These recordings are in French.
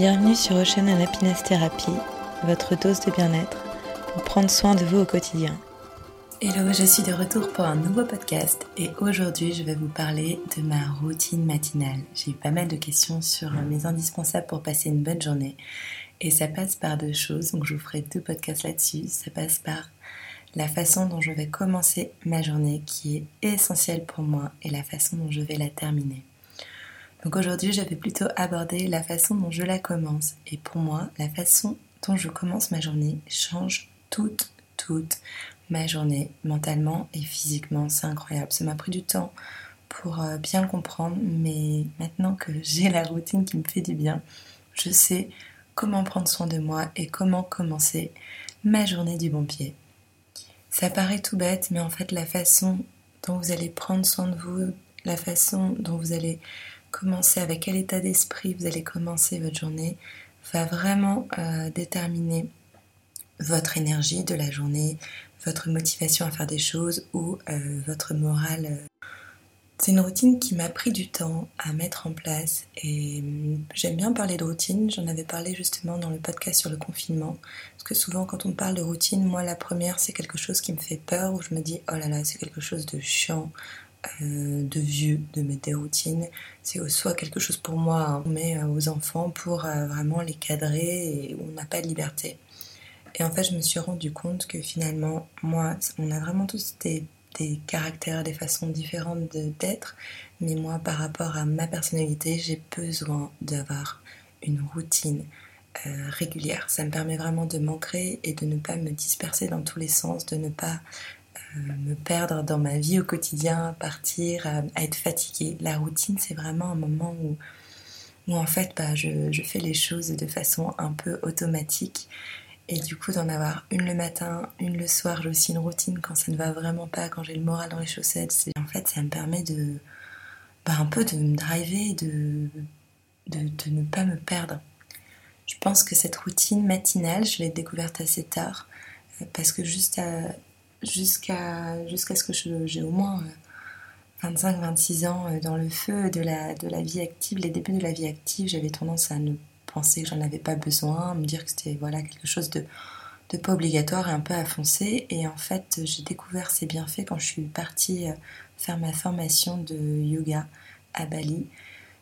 Bienvenue sur Ocean Happiness Therapy, votre dose de bien-être pour prendre soin de vous au quotidien. Hello, je suis de retour pour un nouveau podcast et aujourd'hui je vais vous parler de ma routine matinale. J'ai eu pas mal de questions sur mes indispensables pour passer une bonne journée et ça passe par deux choses, donc je vous ferai deux podcasts là-dessus. Ça passe par la façon dont je vais commencer ma journée qui est essentielle pour moi et la façon dont je vais la terminer. Donc aujourd'hui, je vais plutôt aborder la façon dont je la commence. Et pour moi, la façon dont je commence ma journée change toute, toute ma journée, mentalement et physiquement. C'est incroyable. Ça m'a pris du temps pour euh, bien comprendre, mais maintenant que j'ai la routine qui me fait du bien, je sais comment prendre soin de moi et comment commencer ma journée du bon pied. Ça paraît tout bête, mais en fait la façon dont vous allez prendre soin de vous, la façon dont vous allez commencer, avec quel état d'esprit vous allez commencer votre journée, va vraiment euh, déterminer votre énergie de la journée, votre motivation à faire des choses ou euh, votre morale. Euh. C'est une routine qui m'a pris du temps à mettre en place et hum, j'aime bien parler de routine. J'en avais parlé justement dans le podcast sur le confinement. Parce que souvent quand on parle de routine, moi la première c'est quelque chose qui me fait peur où je me dis oh là là c'est quelque chose de chiant, de vieux, de mettre des routines. C'est soit quelque chose pour moi, hein, mais euh, aux enfants pour euh, vraiment les cadrer et on n'a pas de liberté. Et en fait, je me suis rendu compte que finalement, moi, on a vraiment tous des, des caractères, des façons différentes d'être, mais moi, par rapport à ma personnalité, j'ai besoin d'avoir une routine régulière. Ça me permet vraiment de m'ancrer et de ne pas me disperser dans tous les sens, de ne pas me perdre dans ma vie au quotidien, partir, à, être fatiguée. La routine, c'est vraiment un moment où, où en fait, bah, je, fais les choses de façon un peu automatique. Et du coup, d'en avoir une le matin, une le soir, j'ai aussi une routine quand ça ne va vraiment pas, quand j'ai le moral dans les chaussettes. En fait, ça me permet de, bah, un peu de me driver, de, de, de ne pas me perdre. Je pense que cette routine matinale, je l'ai découverte assez tard parce que juste à, jusqu'à jusqu'à ce que j'ai au moins 25-26 euh, ans euh, dans le feu de la, de la vie active, les débuts de la vie active, j'avais tendance à ne penser que j'en avais pas besoin, me dire que c'était voilà quelque chose de, de pas obligatoire et un peu à foncer. Et en fait, j'ai découvert ces bienfaits quand je suis partie euh, faire ma formation de yoga à Bali.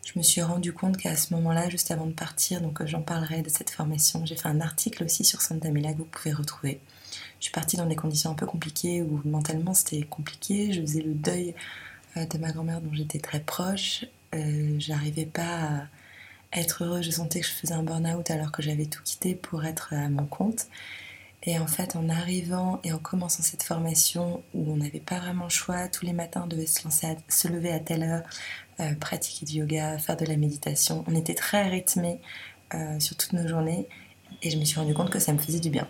Je me suis rendu compte qu'à ce moment-là, juste avant de partir, donc j'en parlerai de cette formation, j'ai fait un article aussi sur Santa Mila que vous pouvez retrouver. Je suis partie dans des conditions un peu compliquées où mentalement c'était compliqué. Je faisais le deuil euh, de ma grand-mère dont j'étais très proche. Euh, j'arrivais pas à être heureuse. Je sentais que je faisais un burn-out alors que j'avais tout quitté pour être à mon compte. Et en fait, en arrivant et en commençant cette formation où on n'avait pas vraiment le choix, tous les matins on devait se lever à telle heure, euh, pratiquer du yoga, faire de la méditation. On était très rythmés sur toutes nos journées et je me suis rendu compte que ça me faisait du bien.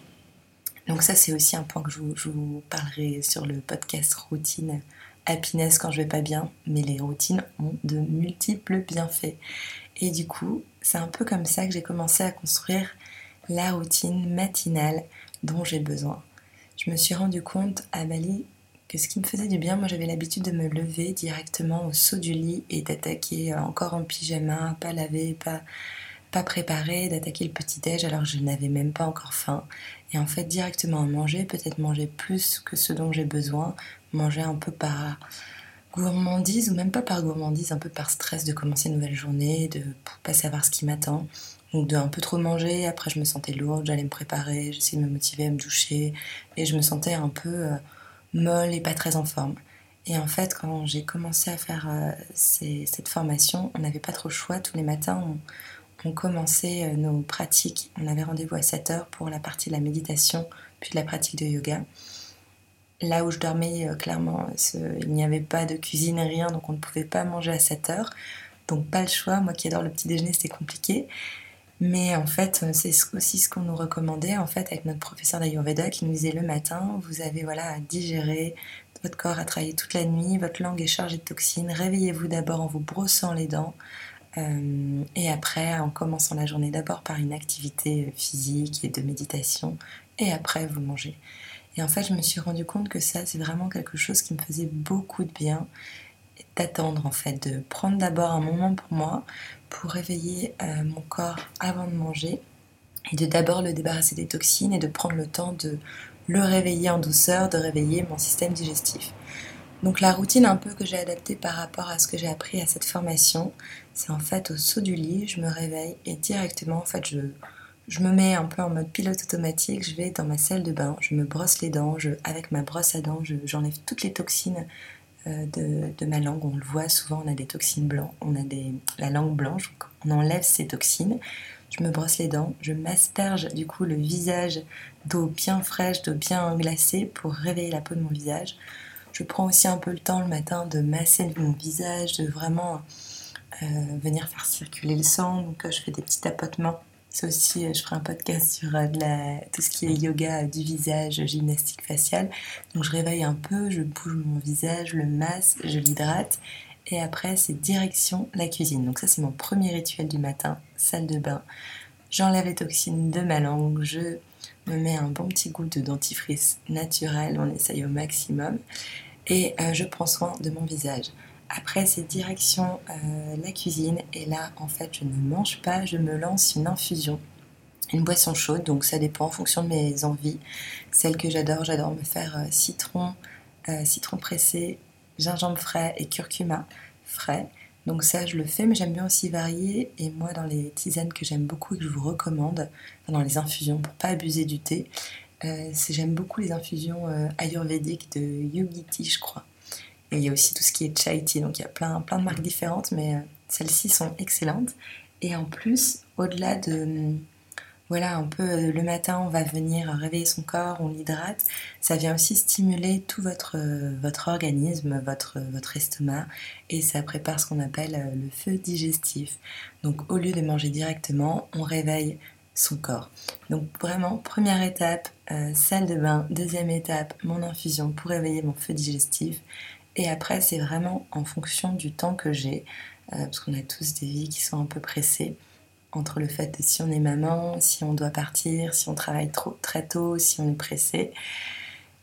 Donc ça, c'est aussi un point que je vous, parlerai sur le podcast routine happiness quand je vais pas bien, mais les routines ont de multiples bienfaits. Et du coup, c'est un peu comme ça que j'ai commencé à construire la routine matinale dont j'ai besoin. Je me suis rendu compte à Bali que ce qui me faisait du bien, moi j'avais l'habitude de me lever directement au saut du lit et d'attaquer encore en pyjama, pas laver, pas pas préparé, d'attaquer le petit-déj alors je n'avais même pas encore faim. Et en fait, directement à manger, peut-être manger plus que ce dont j'ai besoin, manger un peu par gourmandise, ou même pas par gourmandise, un peu par stress de commencer une nouvelle journée, de pas savoir ce qui m'attend. Donc de un peu trop manger, après je me sentais lourde, j'allais me préparer, j'essayais de me motiver à me doucher, et je me sentais un peu euh, molle et pas très en forme. Et en fait, quand j'ai commencé à faire euh, cette formation, on n'avait pas trop le choix. Tous les matins, on, on commençait euh, nos pratiques. On avait rendez-vous à 7 heures pour la partie de la méditation, puis de la pratique de yoga. Là où je dormais, euh, clairement, il n'y avait pas de cuisine, rien, donc on ne pouvait pas manger à 7 heures. Donc pas le choix. Moi qui adore le petit déjeuner, c'était compliqué. Mais en fait, euh, c'est aussi ce qu'on nous recommandait, en fait, avec notre professeur d'Ayurveda qui nous disait le matin, vous avez voilà à digérer, votre corps a travaillé toute la nuit, votre langue est chargée de toxines, réveillez-vous d'abord en vous brossant les dents, euh, et après, en commençant la journée d'abord par une activité physique et de méditation, et après vous mangez. Et en fait, je me suis rendu compte que ça, c'est vraiment quelque chose qui me faisait beaucoup de bien. D'attendre en fait, de prendre d'abord un moment pour moi, pour réveiller euh, mon corps avant de manger, et de d'abord le débarrasser des toxines et de prendre le temps de le réveiller en douceur, de réveiller mon système digestif. Donc la routine un peu que j'ai adaptée par rapport à ce que j'ai appris à cette formation, c'est en fait au saut du lit, je me réveille et directement en fait je, me mets un peu en mode pilote automatique, je vais dans ma salle de bain, je me brosse les dents, avec ma brosse à dents, j'enlève toutes les toxines de, de, ma langue. On le voit souvent, on a des toxines blanches, on a la langue blanche, on enlève ces toxines. Je me brosse les dents, je m'asperge du coup le visage d'eau bien fraîche, d'eau bien glacée pour réveiller la peau de mon visage. Je prends aussi un peu le temps le matin de masser mon visage, de vraiment euh, venir faire circuler le sang. Donc euh, je fais des petits tapotements. Ça aussi, euh, je ferai un podcast sur tout ce qui est yoga du visage, gymnastique faciale. Donc je réveille un peu, je bouge mon visage, le masse, je l'hydrate. Et après, c'est direction la cuisine. Donc ça, c'est mon premier rituel du matin, salle de bain. J'enlève les toxines de ma langue, je me mets un bon petit goût de dentifrice naturel, on essaye au maximum et euh, je prends soin de mon visage. Après, c'est direction euh, la cuisine et là, en fait, je ne mange pas, je me lance une infusion, une boisson chaude, donc ça dépend en fonction de mes envies. Celle que j'adore, j'adore me faire euh, citron, citron pressé, gingembre frais et curcuma frais. Donc ça, je le fais, mais j'aime bien aussi varier. Et moi, dans les tisanes que j'aime beaucoup et que je vous recommande, dans les infusions, pour pas abuser du thé, euh, j'aime beaucoup les infusions euh, ayurvédiques de Yogiti, je crois. Et il y a aussi tout ce qui est chai tea, donc il y a plein, plein de marques différentes, mais euh, celles-ci sont excellentes. Et en plus, au-delà de, voilà, un peu le matin, on va venir réveiller son corps, on l'hydrate, ça vient aussi stimuler tout votre, votre organisme, votre, votre estomac, et ça prépare ce qu'on appelle le feu digestif. Donc au lieu de manger directement, on réveille son corps. Donc vraiment, première étape, euh, salle de bain. Deuxième étape, mon infusion pour réveiller mon feu digestif. Et après, c'est vraiment en fonction du temps que j'ai, euh, parce qu'on a tous des vies qui sont un peu pressées, entre le fait de si on est maman, si on doit partir, si on travaille très tôt, si on est pressé.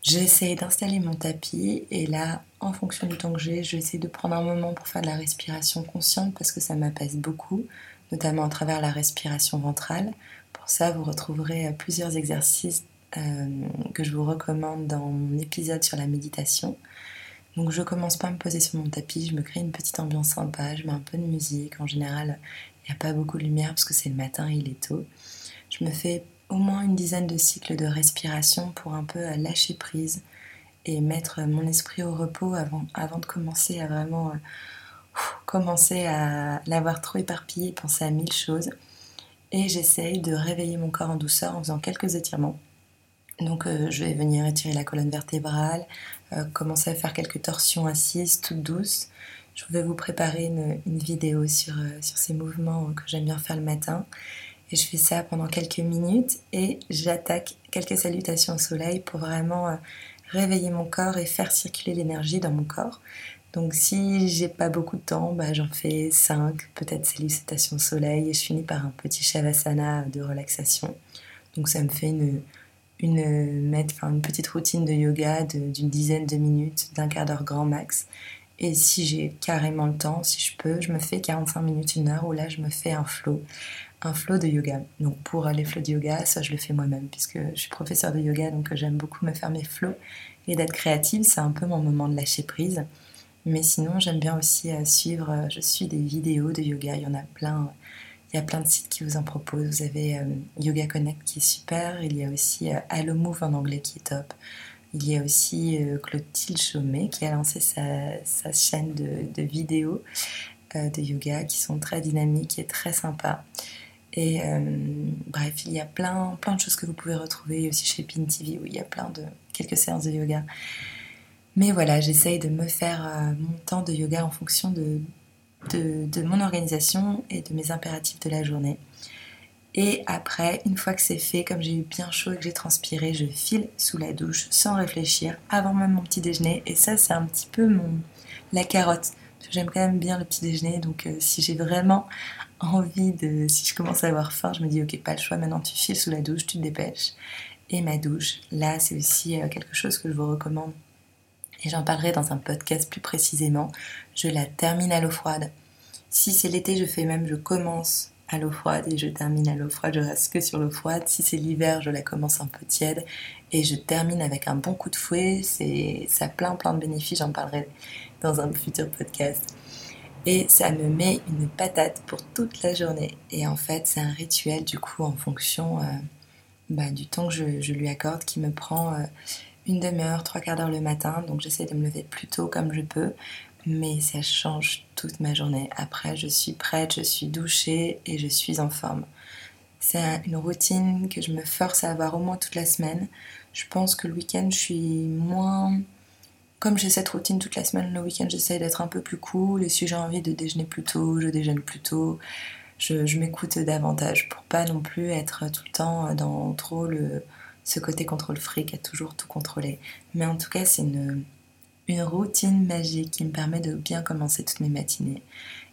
J'essaie d'installer mon tapis et là, en fonction du temps que j'ai, je vais essayer de prendre un moment pour faire de la respiration consciente parce que ça m'apaise beaucoup, notamment à travers la respiration ventrale. Pour ça, vous retrouverez euh, plusieurs exercices euh, que je vous recommande dans mon épisode sur la méditation. Donc je commence par me poser sur mon tapis, je me crée une petite ambiance sympa, je mets un peu de musique. En général, il n'y a pas beaucoup de lumière parce que c'est le matin et il est tôt. Je me fais au moins une dizaine de cycles de respiration pour un peu euh, lâcher prise et mettre mon esprit au repos avant, de commencer à vraiment commencer à l'avoir trop éparpillé, penser à mille choses et j'essaye de réveiller mon corps en douceur en faisant quelques étirements. Donc euh, je vais venir étirer la colonne vertébrale, euh, commencer à faire quelques torsions assises toutes douces. Je vais vous préparer une, vidéo sur, euh, sur ces mouvements que j'aime bien faire le matin. Et je fais ça pendant quelques minutes et j'attaque quelques salutations au soleil pour vraiment réveiller mon corps et faire circuler l'énergie dans mon corps. Donc si j'ai pas beaucoup de temps, bah, j'en fais 5, peut-être salutations au soleil, et je finis par un petit shavasana de relaxation. Donc ça me fait une, une, petite routine de yoga d'une dizaine de minutes, d'un quart d'heure grand max. Et si j'ai carrément le temps, si je peux, je me fais 45 minutes, une heure, où là je me fais un flow, un flow de yoga. Donc pour les flows de yoga, ça je le fais moi-même, puisque je suis professeur de yoga, donc j'aime beaucoup me faire mes flows. Et d'être créative, c'est un peu mon moment de lâcher prise. Mais sinon, j'aime bien aussi euh, suivre, euh, je suis des vidéos de yoga, il y en a plein. Il y a plein de sites qui vous en proposent. Vous avez euh, Yoga Connect qui est super. Il y a aussi Hello Move en anglais qui est top. Il y a aussi Clotilde Chaumet qui a lancé sa, chaîne de, vidéos de yoga qui sont très dynamiques et très sympas. Et bref, il y a plein, plein de choses que vous pouvez retrouver aussi chez Pin TV où il y a plein de quelques séances de yoga. Mais voilà, j'essaye de me faire euh, mon temps de yoga en fonction de, de, mon organisation et de mes impératifs de la journée. Et après, une fois que c'est fait, comme j'ai eu bien chaud et que j'ai transpiré, je file sous la douche sans réfléchir, avant même mon petit déjeuner. Et ça, c'est un petit peu mon la carotte. J'aime quand même bien le petit déjeuner, donc euh, si j'ai vraiment envie de... Si je commence à avoir faim, je me dis ok, pas le choix, maintenant tu files sous la douche, tu te dépêches. Et ma douche, là, c'est aussi euh, quelque chose que je vous recommande et j'en parlerai dans un podcast plus précisément. Je la termine à l'eau froide. Si c'est l'été, je fais même, je commence à l'eau froide et je termine à l'eau froide, je reste que sur l'eau froide. Si c'est l'hiver, je la commence un peu tiède et je termine avec un bon coup de fouet. C'est, ça a plein plein de bénéfices, j'en parlerai dans un futur podcast. Et ça me met une patate pour toute la journée. Et en fait, c'est un rituel du coup en fonction euh, bah, du temps que je, lui accorde qui me prend euh, une demi-heure, trois quarts d'heure le matin. Donc j'essaie de me lever plus tôt comme je peux mais ça change toute ma journée. Après, je suis prête, je suis douchée et je suis en forme. C'est une routine que je me force à avoir au moins toute la semaine. Je pense que le week-end, je suis moins... Comme j'ai cette routine toute la semaine, le week-end, j'essaie d'être un peu plus cool. Et si j'ai envie de déjeuner plus tôt, je déjeune plus tôt. Je, m'écoute davantage pour pas non plus être tout le temps dans trop le, ce côté contrôle fric à toujours tout contrôler. Mais en tout cas, c'est une, routine magique qui me permet de bien commencer toutes mes matinées.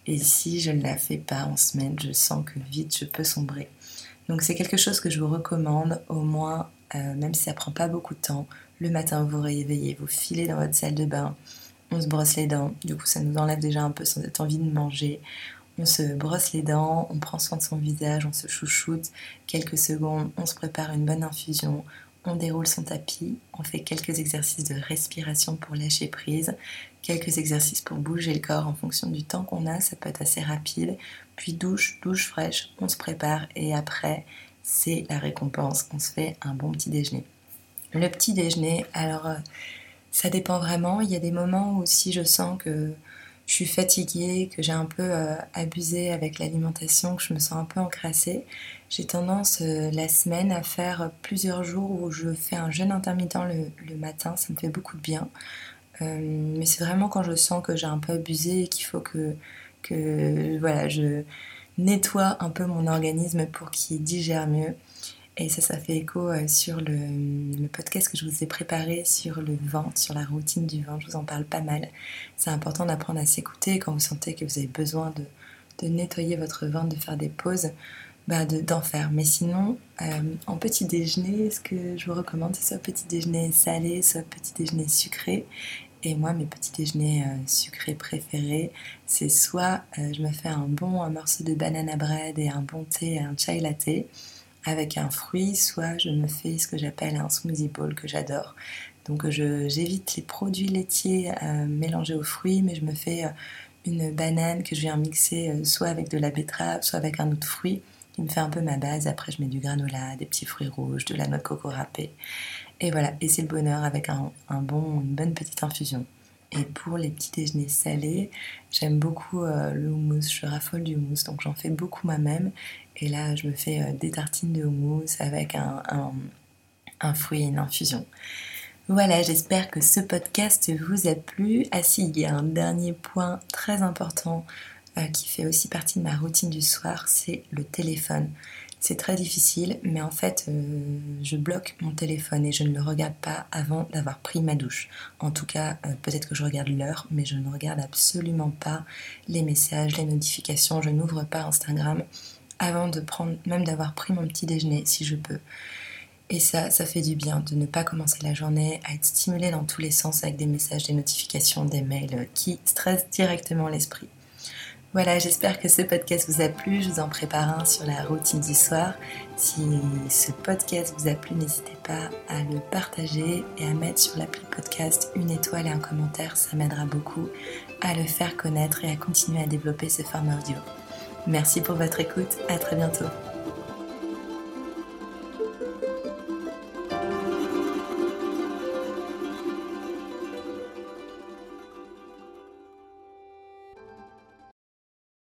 Et si je ne la fais pas en semaine, je sens que vite je peux sombrer. Donc c'est quelque chose que je vous recommande, au moins, euh, même si ça prend pas beaucoup de temps. Le matin, vous réveillez, vous filez dans votre salle de bain, on se brosse les dents. Du coup, ça nous enlève déjà un peu cette envie de manger. On se brosse les dents, on prend soin de son visage, on se chouchoute. Quelques secondes, on se prépare une bonne infusion, on déroule son tapis, on fait quelques exercices de respiration pour lâcher prise, quelques exercices pour bouger le corps en fonction du temps qu'on a, ça peut être assez rapide, puis douche, douche fraîche, on se prépare et après c'est la récompense, on se fait un bon petit déjeuner. Le petit déjeuner, alors euh, ça dépend vraiment, il y a des moments où si je sens que je suis fatiguée, que j'ai un peu euh, abusé avec l'alimentation, que je me sens un peu encrassée, j'ai tendance euh, la semaine à faire plusieurs jours où je fais un jeûne intermittent le, matin, ça me fait beaucoup de bien. Euh, mais c'est vraiment quand je sens que j'ai un peu abusé et qu'il faut que, que voilà, je nettoie un peu mon organisme pour qu'il digère mieux. Et ça, ça fait écho euh, sur le, podcast que je vous ai préparé sur le ventre, sur la routine du ventre. Je vous en parle pas mal. C'est important d'apprendre à s'écouter quand vous sentez que vous avez besoin de, nettoyer votre ventre, de faire des pauses, bah d'en faire. Mais sinon, euh, en petit déjeuner, ce que je vous recommande, c'est soit petit déjeuner salé, soit petit déjeuner sucré. Et moi, mes petits déjeuners euh, sucrés préférés, c'est soit je me fais un bon morceau de banana bread et un bon thé, un chai latte avec un fruit, soit je me fais ce que j'appelle un smoothie bowl que j'adore. Donc j'évite les produits laitiers euh, mélangés aux fruits, mais je me fais euh, une banane que je viens mixer euh, soit avec de la betterave, soit avec un autre fruit qui me fait un peu ma base. Après, je mets du granola, des petits fruits rouges, de la noix de coco râpée. Et voilà, et c'est le bonheur avec un, un, bon, une bonne petite infusion. Et pour les petits déjeuners salés, j'aime beaucoup le houmous, je raffole du houmous, donc j'en fais beaucoup moi-même. Et là, je me fais euh, des tartines de houmous avec un, un, fruit et une infusion. Voilà, j'espère que ce podcast vous a plu. Ah si, il y a un dernier point très important euh, qui fait aussi partie de ma routine du soir, c'est le téléphone. C'est très difficile, mais en fait, euh, je bloque mon téléphone et je ne le regarde pas avant d'avoir pris ma douche. En tout cas, peut-être que je regarde l'heure, mais je ne regarde absolument pas les messages, les notifications. Je n'ouvre pas Instagram avant de prendre, même d'avoir pris mon petit déjeuner si je peux. Et ça, ça fait du bien de ne pas commencer la journée à être stimulé dans tous les sens avec des messages, des notifications, des mails qui stressent directement l'esprit. Voilà, j'espère que ce podcast vous a plu. Je vous en prépare un sur la routine du soir. Si ce podcast vous a plu, n'hésitez pas à le partager et à mettre sur l'appli podcast une étoile et un commentaire. Ça m'aidera beaucoup à le faire connaître et à continuer à développer ce format audio. Merci pour votre écoute, à très bientôt.